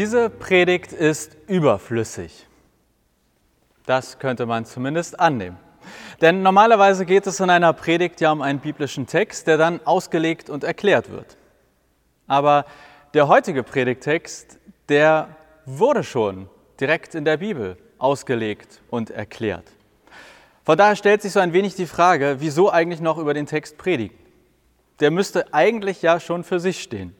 Diese Predigt ist überflüssig. Das könnte man zumindest annehmen. Denn normalerweise geht es in einer Predigt ja um einen biblischen Text, der dann ausgelegt und erklärt wird. Aber der heutige Predigtext, der wurde schon direkt in der Bibel ausgelegt und erklärt. Von daher stellt sich so ein wenig die Frage, wieso eigentlich noch über den Text predigen? Der müsste eigentlich ja schon für sich stehen.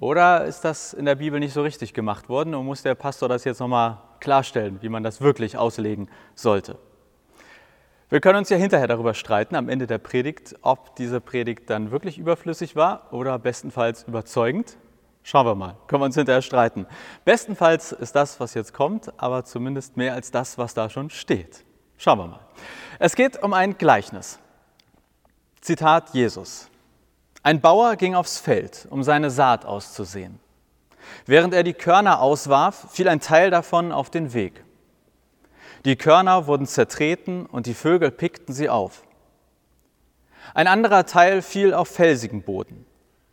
Oder ist das in der Bibel nicht so richtig gemacht worden und muss der Pastor das jetzt nochmal klarstellen, wie man das wirklich auslegen sollte? Wir können uns ja hinterher darüber streiten, am Ende der Predigt, ob diese Predigt dann wirklich überflüssig war oder bestenfalls überzeugend. Schauen wir mal, können wir uns hinterher streiten. Bestenfalls ist das, was jetzt kommt, aber zumindest mehr als das, was da schon steht. Schauen wir mal. Es geht um ein Gleichnis. Zitat Jesus. Ein Bauer ging aufs Feld, um seine Saat auszusehen. Während er die Körner auswarf, fiel ein Teil davon auf den Weg. Die Körner wurden zertreten und die Vögel pickten sie auf. Ein anderer Teil fiel auf felsigen Boden.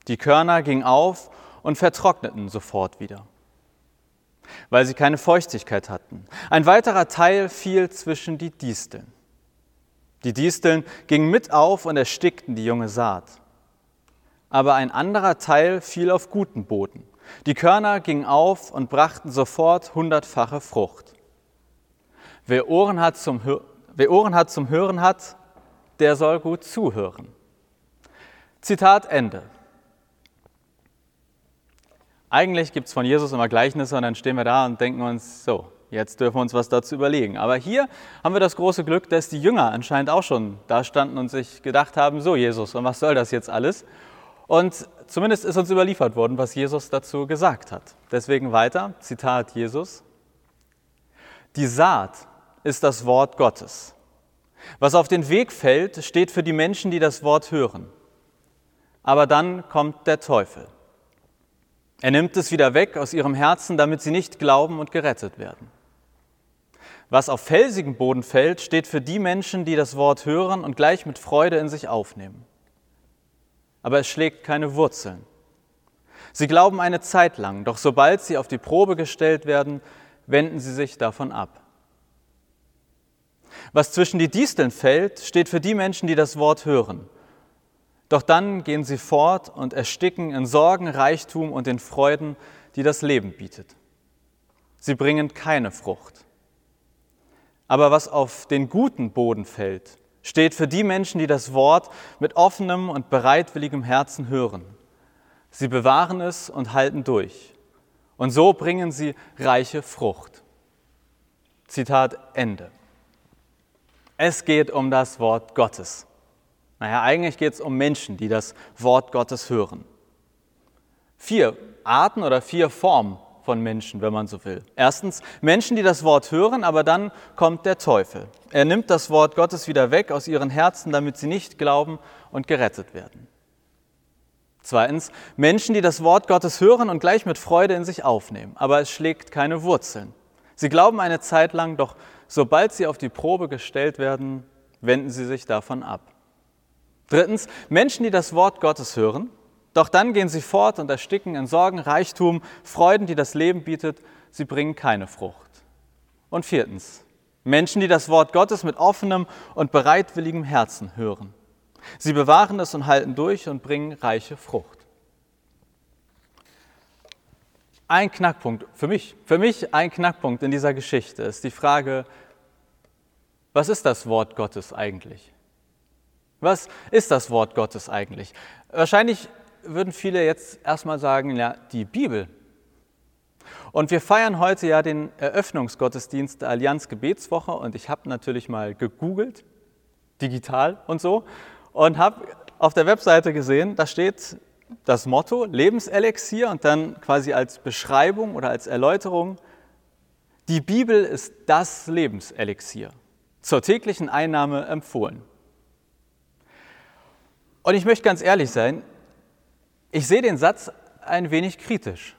Die Körner gingen auf und vertrockneten sofort wieder, weil sie keine Feuchtigkeit hatten. Ein weiterer Teil fiel zwischen die Disteln. Die Disteln gingen mit auf und erstickten die junge Saat aber ein anderer Teil fiel auf guten Boden. Die Körner gingen auf und brachten sofort hundertfache Frucht. Wer Ohren hat zum, wer Ohren hat zum Hören hat, der soll gut zuhören. Zitat Ende. Eigentlich gibt es von Jesus immer Gleichnisse und dann stehen wir da und denken uns, so, jetzt dürfen wir uns was dazu überlegen. Aber hier haben wir das große Glück, dass die Jünger anscheinend auch schon da standen und sich gedacht haben, so Jesus, und was soll das jetzt alles? Und zumindest ist uns überliefert worden, was Jesus dazu gesagt hat. Deswegen weiter, Zitat Jesus. Die Saat ist das Wort Gottes. Was auf den Weg fällt, steht für die Menschen, die das Wort hören. Aber dann kommt der Teufel. Er nimmt es wieder weg aus ihrem Herzen, damit sie nicht glauben und gerettet werden. Was auf felsigen Boden fällt, steht für die Menschen, die das Wort hören und gleich mit Freude in sich aufnehmen aber es schlägt keine Wurzeln. Sie glauben eine Zeit lang, doch sobald sie auf die Probe gestellt werden, wenden sie sich davon ab. Was zwischen die Disteln fällt, steht für die Menschen, die das Wort hören. Doch dann gehen sie fort und ersticken in Sorgen, Reichtum und den Freuden, die das Leben bietet. Sie bringen keine Frucht. Aber was auf den guten Boden fällt, steht für die Menschen, die das Wort mit offenem und bereitwilligem Herzen hören. Sie bewahren es und halten durch. Und so bringen sie reiche Frucht. Zitat Ende. Es geht um das Wort Gottes. Naja, eigentlich geht es um Menschen, die das Wort Gottes hören. Vier Arten oder vier Formen von Menschen, wenn man so will. Erstens Menschen, die das Wort hören, aber dann kommt der Teufel. Er nimmt das Wort Gottes wieder weg aus ihren Herzen, damit sie nicht glauben und gerettet werden. Zweitens Menschen, die das Wort Gottes hören und gleich mit Freude in sich aufnehmen, aber es schlägt keine Wurzeln. Sie glauben eine Zeit lang, doch sobald sie auf die Probe gestellt werden, wenden sie sich davon ab. Drittens Menschen, die das Wort Gottes hören, doch dann gehen sie fort und ersticken in Sorgen, Reichtum, Freuden, die das Leben bietet. Sie bringen keine Frucht. Und viertens, Menschen, die das Wort Gottes mit offenem und bereitwilligem Herzen hören. Sie bewahren es und halten durch und bringen reiche Frucht. Ein Knackpunkt für mich, für mich ein Knackpunkt in dieser Geschichte ist die Frage, was ist das Wort Gottes eigentlich? Was ist das Wort Gottes eigentlich? Wahrscheinlich würden viele jetzt erstmal sagen, ja, die Bibel. Und wir feiern heute ja den Eröffnungsgottesdienst der Allianz Gebetswoche und ich habe natürlich mal gegoogelt, digital und so, und habe auf der Webseite gesehen, da steht das Motto Lebenselixier und dann quasi als Beschreibung oder als Erläuterung, die Bibel ist das Lebenselixier, zur täglichen Einnahme empfohlen. Und ich möchte ganz ehrlich sein, ich sehe den Satz ein wenig kritisch.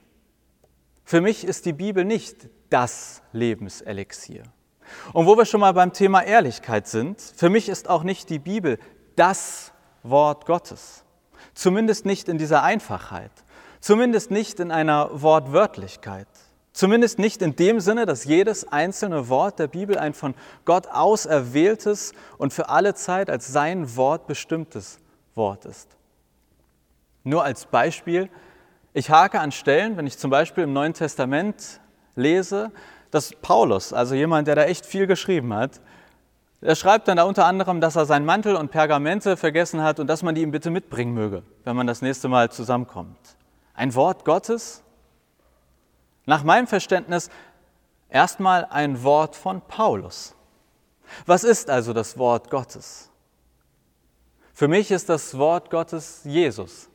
Für mich ist die Bibel nicht das Lebenselixier. Und wo wir schon mal beim Thema Ehrlichkeit sind, für mich ist auch nicht die Bibel das Wort Gottes. Zumindest nicht in dieser Einfachheit. Zumindest nicht in einer Wortwörtlichkeit. Zumindest nicht in dem Sinne, dass jedes einzelne Wort der Bibel ein von Gott auserwähltes und für alle Zeit als sein Wort bestimmtes Wort ist. Nur als Beispiel, ich hake an Stellen, wenn ich zum Beispiel im Neuen Testament lese, dass Paulus, also jemand, der da echt viel geschrieben hat, er schreibt dann da unter anderem, dass er seinen Mantel und Pergamente vergessen hat und dass man die ihm bitte mitbringen möge, wenn man das nächste Mal zusammenkommt. Ein Wort Gottes? Nach meinem Verständnis erstmal ein Wort von Paulus. Was ist also das Wort Gottes? Für mich ist das Wort Gottes Jesus.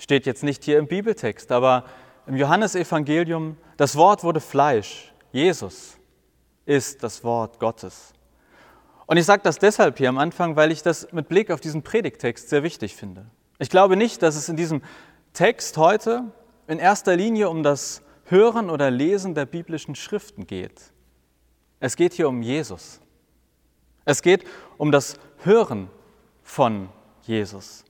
Steht jetzt nicht hier im Bibeltext, aber im Johannesevangelium, das Wort wurde Fleisch. Jesus ist das Wort Gottes. Und ich sage das deshalb hier am Anfang, weil ich das mit Blick auf diesen Predigtext sehr wichtig finde. Ich glaube nicht, dass es in diesem Text heute in erster Linie um das Hören oder Lesen der biblischen Schriften geht. Es geht hier um Jesus. Es geht um das Hören von Jesus.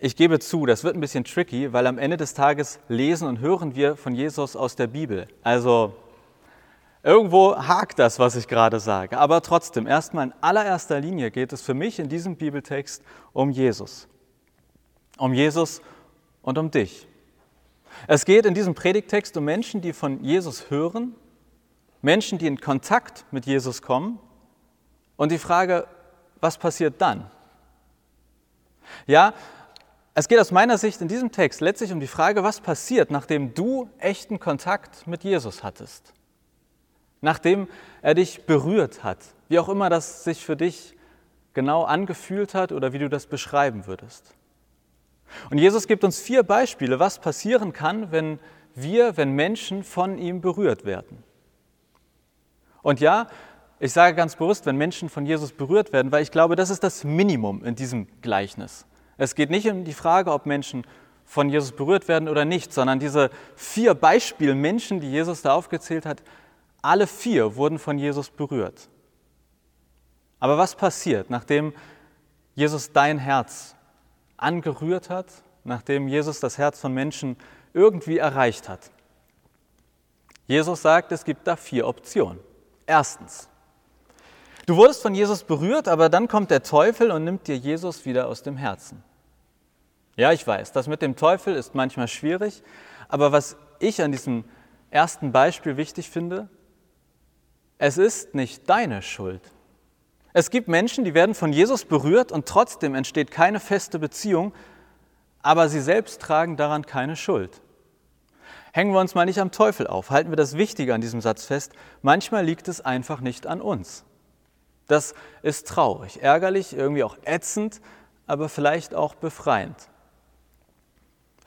Ich gebe zu, das wird ein bisschen tricky, weil am Ende des Tages lesen und hören wir von Jesus aus der Bibel. Also irgendwo hakt das, was ich gerade sage. Aber trotzdem, erstmal in allererster Linie geht es für mich in diesem Bibeltext um Jesus um Jesus und um dich. Es geht in diesem Predigtext um Menschen, die von Jesus hören, Menschen, die in Kontakt mit Jesus kommen und die Frage, was passiert dann? Ja, es geht aus meiner Sicht in diesem Text letztlich um die Frage, was passiert, nachdem du echten Kontakt mit Jesus hattest, nachdem er dich berührt hat, wie auch immer das sich für dich genau angefühlt hat oder wie du das beschreiben würdest. Und Jesus gibt uns vier Beispiele, was passieren kann, wenn wir, wenn Menschen von ihm berührt werden. Und ja, ich sage ganz bewusst, wenn Menschen von Jesus berührt werden, weil ich glaube, das ist das Minimum in diesem Gleichnis. Es geht nicht um die Frage, ob Menschen von Jesus berührt werden oder nicht, sondern diese vier Beispielmenschen, die Jesus da aufgezählt hat, alle vier wurden von Jesus berührt. Aber was passiert, nachdem Jesus dein Herz angerührt hat, nachdem Jesus das Herz von Menschen irgendwie erreicht hat. Jesus sagt, es gibt da vier Optionen. Erstens, du wurdest von Jesus berührt, aber dann kommt der Teufel und nimmt dir Jesus wieder aus dem Herzen. Ja, ich weiß, das mit dem Teufel ist manchmal schwierig, aber was ich an diesem ersten Beispiel wichtig finde, es ist nicht deine Schuld. Es gibt Menschen, die werden von Jesus berührt und trotzdem entsteht keine feste Beziehung, aber sie selbst tragen daran keine Schuld. Hängen wir uns mal nicht am Teufel auf, halten wir das Wichtige an diesem Satz fest. Manchmal liegt es einfach nicht an uns. Das ist traurig, ärgerlich, irgendwie auch ätzend, aber vielleicht auch befreiend.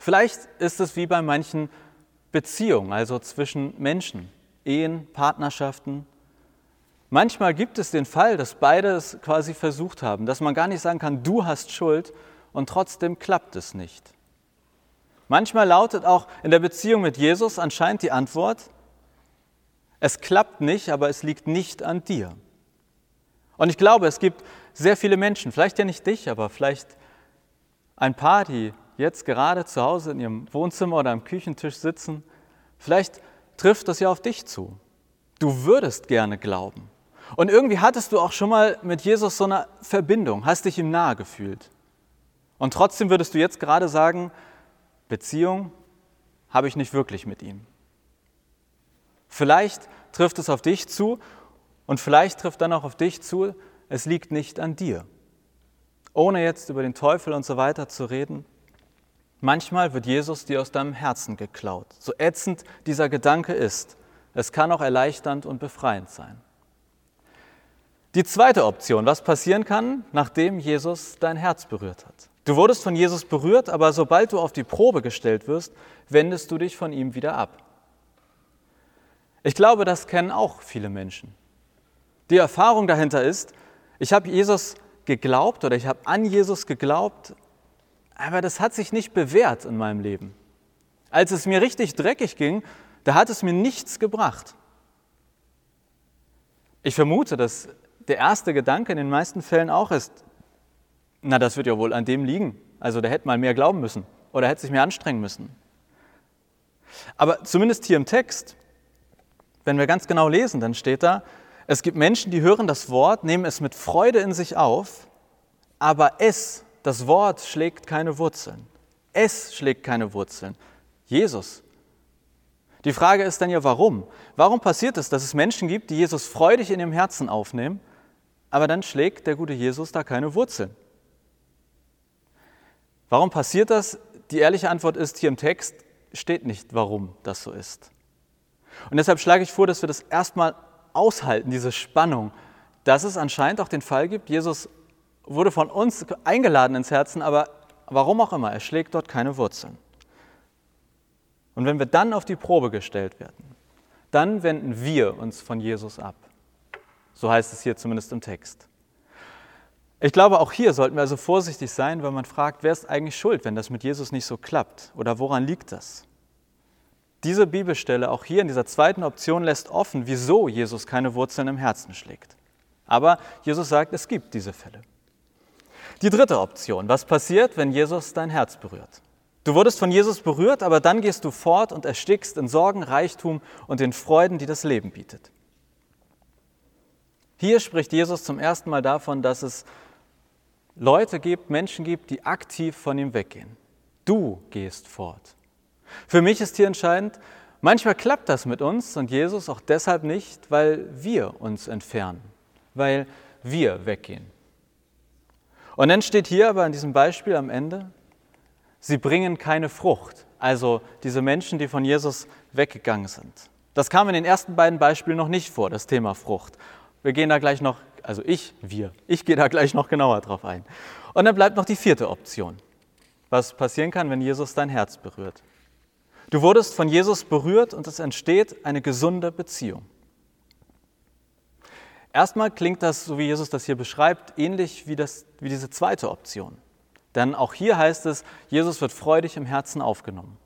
Vielleicht ist es wie bei manchen Beziehungen, also zwischen Menschen, Ehen, Partnerschaften, Manchmal gibt es den Fall, dass beide es quasi versucht haben, dass man gar nicht sagen kann, du hast Schuld und trotzdem klappt es nicht. Manchmal lautet auch in der Beziehung mit Jesus anscheinend die Antwort, es klappt nicht, aber es liegt nicht an dir. Und ich glaube, es gibt sehr viele Menschen, vielleicht ja nicht dich, aber vielleicht ein paar, die jetzt gerade zu Hause in ihrem Wohnzimmer oder am Küchentisch sitzen, vielleicht trifft das ja auf dich zu. Du würdest gerne glauben. Und irgendwie hattest du auch schon mal mit Jesus so eine Verbindung, hast dich ihm nahe gefühlt. Und trotzdem würdest du jetzt gerade sagen, Beziehung habe ich nicht wirklich mit ihm. Vielleicht trifft es auf dich zu und vielleicht trifft dann auch auf dich zu, es liegt nicht an dir. Ohne jetzt über den Teufel und so weiter zu reden, manchmal wird Jesus dir aus deinem Herzen geklaut. So ätzend dieser Gedanke ist, es kann auch erleichternd und befreiend sein. Die zweite Option, was passieren kann, nachdem Jesus dein Herz berührt hat. Du wurdest von Jesus berührt, aber sobald du auf die Probe gestellt wirst, wendest du dich von ihm wieder ab. Ich glaube, das kennen auch viele Menschen. Die Erfahrung dahinter ist, ich habe Jesus geglaubt oder ich habe an Jesus geglaubt, aber das hat sich nicht bewährt in meinem Leben. Als es mir richtig dreckig ging, da hat es mir nichts gebracht. Ich vermute, dass der erste Gedanke in den meisten Fällen auch ist, na, das wird ja wohl an dem liegen. Also der hätte mal mehr glauben müssen. oder hätte sich mehr anstrengen müssen. Aber zumindest hier im Text, wenn wir ganz genau lesen, dann steht da, es gibt Menschen, die hören das Wort, nehmen es mit Freude in sich auf, aber es, das Wort, schlägt keine Wurzeln. Es schlägt keine Wurzeln. Jesus. Die Frage ist dann ja, warum? Warum passiert es, dass es Menschen gibt, die Jesus freudig in ihrem Herzen aufnehmen, aber dann schlägt der gute Jesus da keine Wurzeln? Warum passiert das? Die ehrliche Antwort ist, hier im Text steht nicht, warum das so ist. Und deshalb schlage ich vor, dass wir das erstmal aushalten, diese Spannung, dass es anscheinend auch den Fall gibt, Jesus wurde von uns eingeladen ins Herzen, aber warum auch immer, er schlägt dort keine Wurzeln. Und wenn wir dann auf die Probe gestellt werden, dann wenden wir uns von Jesus ab. So heißt es hier zumindest im Text. Ich glaube, auch hier sollten wir also vorsichtig sein, wenn man fragt, wer ist eigentlich schuld, wenn das mit Jesus nicht so klappt oder woran liegt das? Diese Bibelstelle, auch hier in dieser zweiten Option, lässt offen, wieso Jesus keine Wurzeln im Herzen schlägt. Aber Jesus sagt, es gibt diese Fälle. Die dritte Option, was passiert, wenn Jesus dein Herz berührt? Du wurdest von Jesus berührt, aber dann gehst du fort und erstickst in Sorgen, Reichtum und den Freuden, die das Leben bietet. Hier spricht Jesus zum ersten Mal davon, dass es Leute gibt, Menschen gibt, die aktiv von ihm weggehen. Du gehst fort. Für mich ist hier entscheidend, manchmal klappt das mit uns und Jesus auch deshalb nicht, weil wir uns entfernen, weil wir weggehen. Und dann steht hier aber in diesem Beispiel am Ende, sie bringen keine Frucht. Also diese Menschen, die von Jesus weggegangen sind. Das kam in den ersten beiden Beispielen noch nicht vor, das Thema Frucht. Wir gehen da gleich noch, also ich, wir, ich gehe da gleich noch genauer drauf ein. Und dann bleibt noch die vierte Option. Was passieren kann, wenn Jesus dein Herz berührt. Du wurdest von Jesus berührt und es entsteht eine gesunde Beziehung. Erstmal klingt das, so wie Jesus das hier beschreibt, ähnlich wie, das, wie diese zweite Option. Denn auch hier heißt es, Jesus wird freudig im Herzen aufgenommen.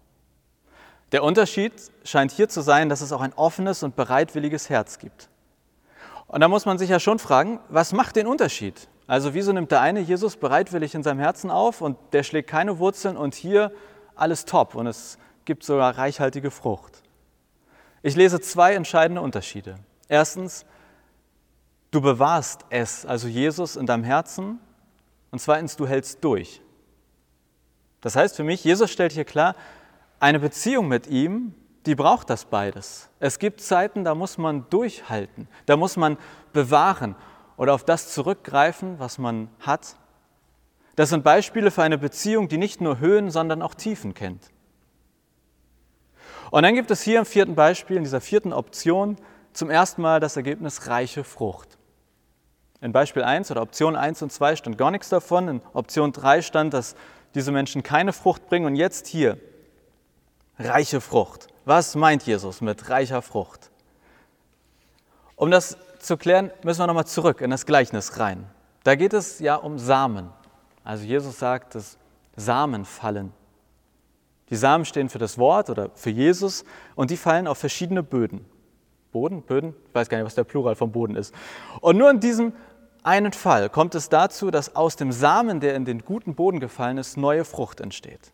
Der Unterschied scheint hier zu sein, dass es auch ein offenes und bereitwilliges Herz gibt. Und da muss man sich ja schon fragen, was macht den Unterschied? Also wieso nimmt der eine Jesus bereitwillig in seinem Herzen auf und der schlägt keine Wurzeln und hier alles top und es gibt sogar reichhaltige Frucht. Ich lese zwei entscheidende Unterschiede. Erstens, du bewahrst es, also Jesus, in deinem Herzen. Und zweitens, du hältst durch. Das heißt für mich, Jesus stellt hier klar, eine Beziehung mit ihm, die braucht das beides. Es gibt Zeiten, da muss man durchhalten, da muss man bewahren oder auf das zurückgreifen, was man hat. Das sind Beispiele für eine Beziehung, die nicht nur Höhen, sondern auch Tiefen kennt. Und dann gibt es hier im vierten Beispiel, in dieser vierten Option, zum ersten Mal das Ergebnis reiche Frucht. In Beispiel 1 oder Option 1 und 2 stand gar nichts davon. In Option 3 stand, dass diese Menschen keine Frucht bringen. Und jetzt hier, reiche Frucht. Was meint Jesus mit reicher Frucht? Um das zu klären, müssen wir nochmal zurück in das Gleichnis rein. Da geht es ja um Samen. Also Jesus sagt, dass Samen fallen. Die Samen stehen für das Wort oder für Jesus und die fallen auf verschiedene Böden. Boden, Böden, ich weiß gar nicht, was der Plural vom Boden ist. Und nur in diesem einen Fall kommt es dazu, dass aus dem Samen, der in den guten Boden gefallen ist, neue Frucht entsteht.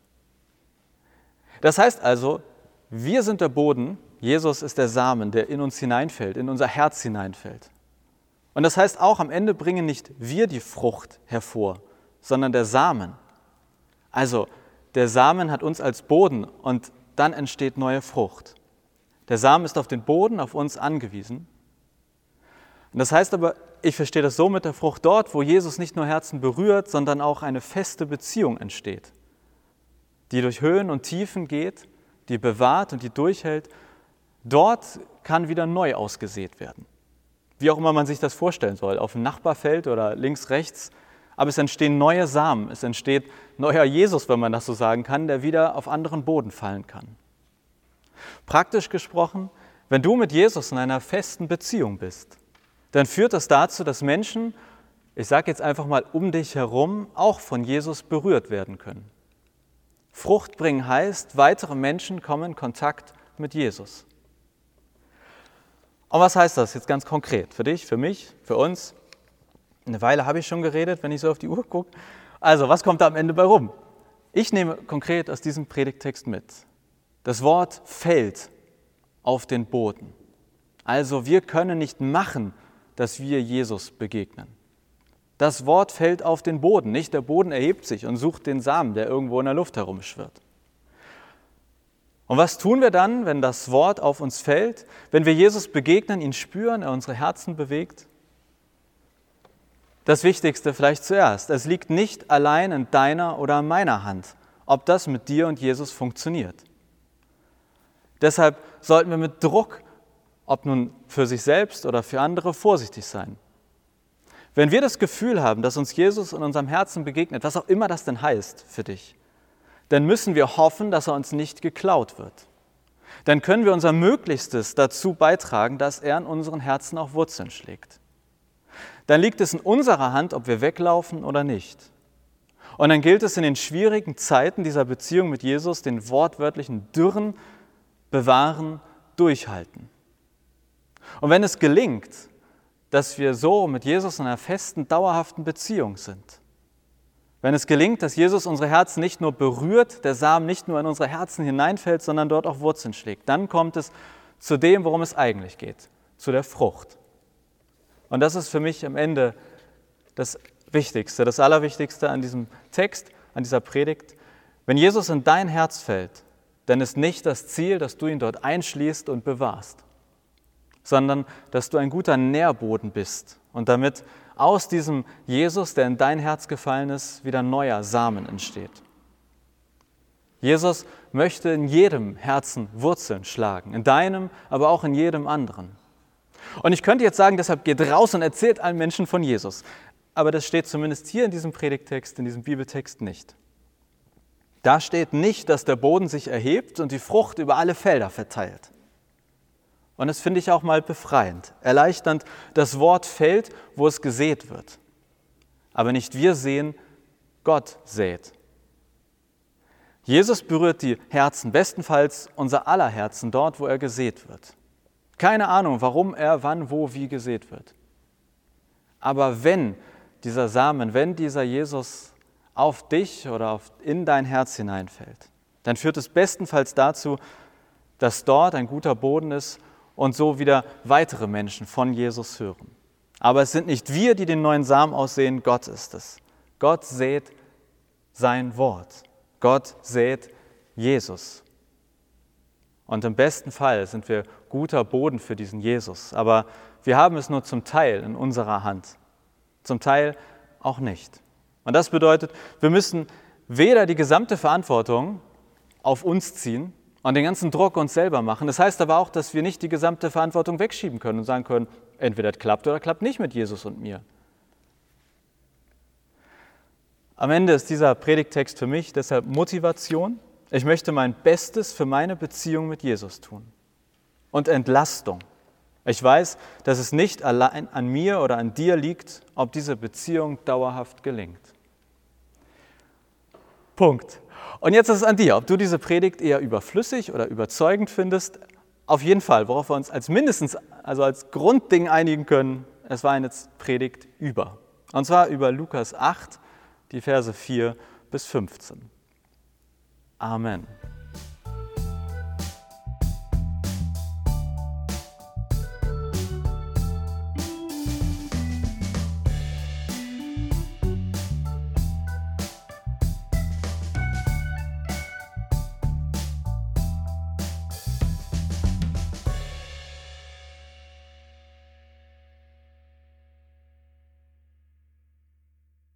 Das heißt also, wir sind der Boden, Jesus ist der Samen, der in uns hineinfällt, in unser Herz hineinfällt. Und das heißt auch, am Ende bringen nicht wir die Frucht hervor, sondern der Samen. Also der Samen hat uns als Boden und dann entsteht neue Frucht. Der Samen ist auf den Boden, auf uns angewiesen. Und das heißt aber, ich verstehe das so mit der Frucht dort, wo Jesus nicht nur Herzen berührt, sondern auch eine feste Beziehung entsteht, die durch Höhen und Tiefen geht, die bewahrt und die durchhält. Dort kann wieder neu ausgesät werden. Wie auch immer man sich das vorstellen soll, auf dem Nachbarfeld oder links, rechts, aber es entstehen neue Samen, es entsteht neuer Jesus, wenn man das so sagen kann, der wieder auf anderen Boden fallen kann. Praktisch gesprochen, wenn du mit Jesus in einer festen Beziehung bist, dann führt das dazu, dass Menschen, ich sage jetzt einfach mal um dich herum, auch von Jesus berührt werden können. Frucht bringen heißt, weitere Menschen kommen in Kontakt mit Jesus. Und was heißt das jetzt ganz konkret für dich, für mich, für uns? Eine Weile habe ich schon geredet, wenn ich so auf die Uhr gucke. Also, was kommt da am Ende bei rum? Ich nehme konkret aus diesem Predigtext mit. Das Wort fällt auf den Boden. Also wir können nicht machen, dass wir Jesus begegnen. Das Wort fällt auf den Boden, nicht der Boden erhebt sich und sucht den Samen, der irgendwo in der Luft herumschwirrt. Und was tun wir dann, wenn das Wort auf uns fällt, wenn wir Jesus begegnen, ihn spüren, er unsere Herzen bewegt? Das Wichtigste vielleicht zuerst, es liegt nicht allein in deiner oder meiner Hand, ob das mit dir und Jesus funktioniert. Deshalb sollten wir mit Druck, ob nun für sich selbst oder für andere, vorsichtig sein. Wenn wir das Gefühl haben, dass uns Jesus in unserem Herzen begegnet, was auch immer das denn heißt für dich, dann müssen wir hoffen, dass er uns nicht geklaut wird. Dann können wir unser Möglichstes dazu beitragen, dass er in unseren Herzen auch Wurzeln schlägt. Dann liegt es in unserer Hand, ob wir weglaufen oder nicht. Und dann gilt es in den schwierigen Zeiten dieser Beziehung mit Jesus, den wortwörtlichen Dürren bewahren, durchhalten. Und wenn es gelingt, dass wir so mit Jesus in einer festen, dauerhaften Beziehung sind, wenn es gelingt, dass Jesus unsere Herzen nicht nur berührt, der Samen nicht nur in unsere Herzen hineinfällt, sondern dort auch Wurzeln schlägt, dann kommt es zu dem, worum es eigentlich geht, zu der Frucht. Und das ist für mich am Ende das Wichtigste, das Allerwichtigste an diesem Text, an dieser Predigt. Wenn Jesus in dein Herz fällt, dann ist nicht das Ziel, dass du ihn dort einschließt und bewahrst, sondern dass du ein guter Nährboden bist und damit aus diesem Jesus, der in dein Herz gefallen ist, wieder neuer Samen entsteht. Jesus möchte in jedem Herzen Wurzeln schlagen, in deinem, aber auch in jedem anderen. Und ich könnte jetzt sagen, deshalb geht raus und erzählt allen Menschen von Jesus. Aber das steht zumindest hier in diesem Predigtext, in diesem Bibeltext nicht. Da steht nicht, dass der Boden sich erhebt und die Frucht über alle Felder verteilt. Und das finde ich auch mal befreiend, erleichternd. Das Wort fällt, wo es gesät wird. Aber nicht wir sehen, Gott sät. Jesus berührt die Herzen, bestenfalls unser aller Herzen, dort, wo er gesät wird. Keine Ahnung, warum er wann, wo, wie gesät wird. Aber wenn dieser Samen, wenn dieser Jesus auf dich oder auf, in dein Herz hineinfällt, dann führt es bestenfalls dazu, dass dort ein guter Boden ist und so wieder weitere Menschen von Jesus hören. Aber es sind nicht wir, die den neuen Samen aussehen, Gott ist es. Gott sät sein Wort. Gott sät Jesus. Und im besten Fall sind wir guter Boden für diesen Jesus. Aber wir haben es nur zum Teil in unserer Hand, zum Teil auch nicht. Und das bedeutet, wir müssen weder die gesamte Verantwortung auf uns ziehen, und den ganzen Druck uns selber machen. Das heißt aber auch, dass wir nicht die gesamte Verantwortung wegschieben können und sagen können, entweder es klappt oder klappt nicht mit Jesus und mir. Am Ende ist dieser Predigtext für mich deshalb Motivation. Ich möchte mein Bestes für meine Beziehung mit Jesus tun. Und Entlastung. Ich weiß, dass es nicht allein an mir oder an dir liegt, ob diese Beziehung dauerhaft gelingt. Punkt. Und jetzt ist es an dir, ob du diese Predigt eher überflüssig oder überzeugend findest. Auf jeden Fall, worauf wir uns als mindestens, also als Grundding einigen können, es war eine Predigt über. Und zwar über Lukas 8, die Verse 4 bis 15. Amen.